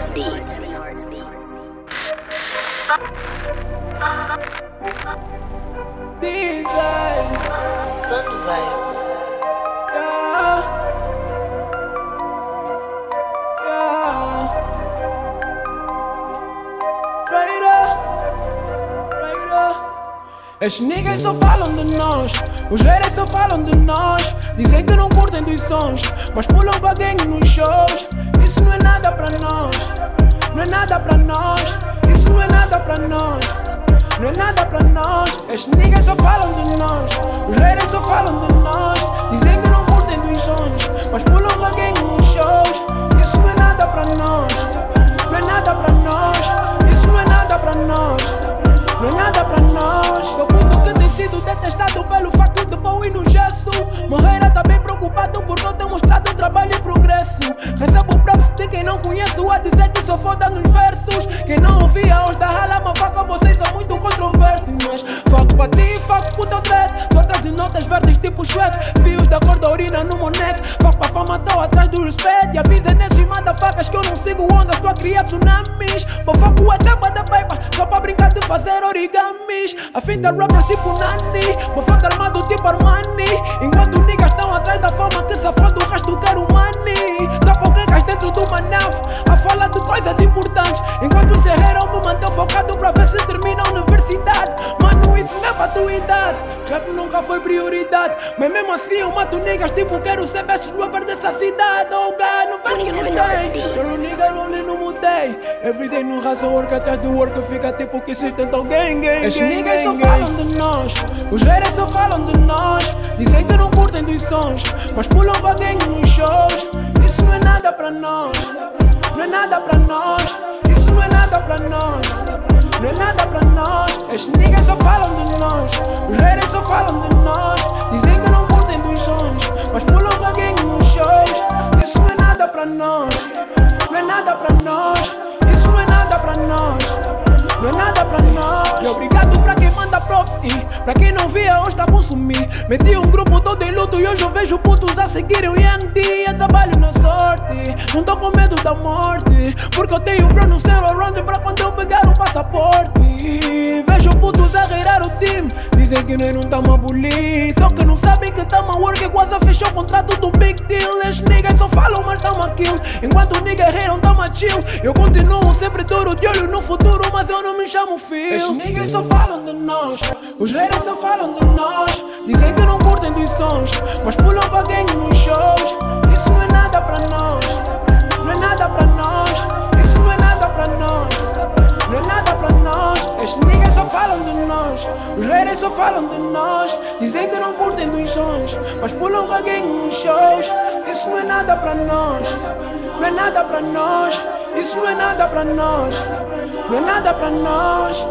Heartbeat. DJ Sun Vibe. Yeah. Yeah. Right up. Right up. Niggas só falam de nós, os haters só falam de nós. Dizem que não curtem dos sons, mas pulam cadenho nos shows. Isso não é nada pra nós, não é nada pra nós. Isso não é nada pra nós, não é nada pra nós. Estes niggas só falam de nós, os haters só falam de nós. Dizem que não curtem dos sons, mas pulam alguém nos shows. Isso não é nada pra nós, não é nada pra nós. Isso não é nada pra nós. Não é nada pra nós. Sou puto que tem sido detestado pelo facto de pão e no gesso. Morreira tá bem preocupado por não ter mostrado trabalho e progresso. Recebo quem não conheço a dizer que sou foda nos versos. Quem não ouvia os da rala, uma vocês são muito controversos. Mas fuck pra ti, fuck pro teu dread. Tô atrás de notas verdes tipo Shrek. Fios da cor da urina no meu neck. Fuck pra fama, tô atrás do respeito. E avisa nesses facas que eu não sigo ondas, tô a criar tsunamis. Pô, foco é tampa da paper, só pra brincar de fazer origamis. A fim da rappers tipo Nani, pô, foda armado tipo Armani. Enquanto niggas estão atrás da fama, que safado o resto quero money. Enquanto os herreiros me mantêm focado pra ver se termina a universidade. Mano, isso não é pra tua idade. Rap nunca foi prioridade, mas mesmo assim eu mato niggas tipo quero ser best rapper dessa cidade. Oh, God, não faz que não tem. Sou um nigga lonely, não mudei. Everyday no raça work atrás do work fica tipo que se tenta alguém, gang, Esses niggas só falam de nós, os haters só falam de nós. Dizem que não curtem dos sons, mas pulam com alguém nos shows. Isso não é nada pra nós, não é nada pra nós. E pra quem não via hoje tá consumir. Meti um grupo todo em luto e hoje eu vejo putos a seguirem o Young D. Eu trabalho na sorte, não tô com medo da morte. Porque eu tenho plano céu around pra quando eu pegar o passaporte. Vejo putos a reirar o time, dizem que nós não tamo a bulir. Só que não sabem que tamo a work quase fechou o contrato do Big Deal. As niggas só falam, mas a kill. Enquanto niggas reiram, tamo a chill. Eu continuo sempre duro de olho no futuro, mas eu não me chamo Phil. Esses niggas só falam de nós, os haters só falam de nós. Dizem que não curtem dos sons, mas pulam com alguém nos shows. Isso não é nada pra nós, não é nada pra nós. Isso não é nada pra nós, não é nada pra nós. Esses niggas só falam de nós, os haters só falam de nós. Dizem que não curtem dos sons, mas pulam com alguém nos shows. Isso não é nada pra nós, não é nada pra nós. Isso não é nada pra nós, não é nada pra nós.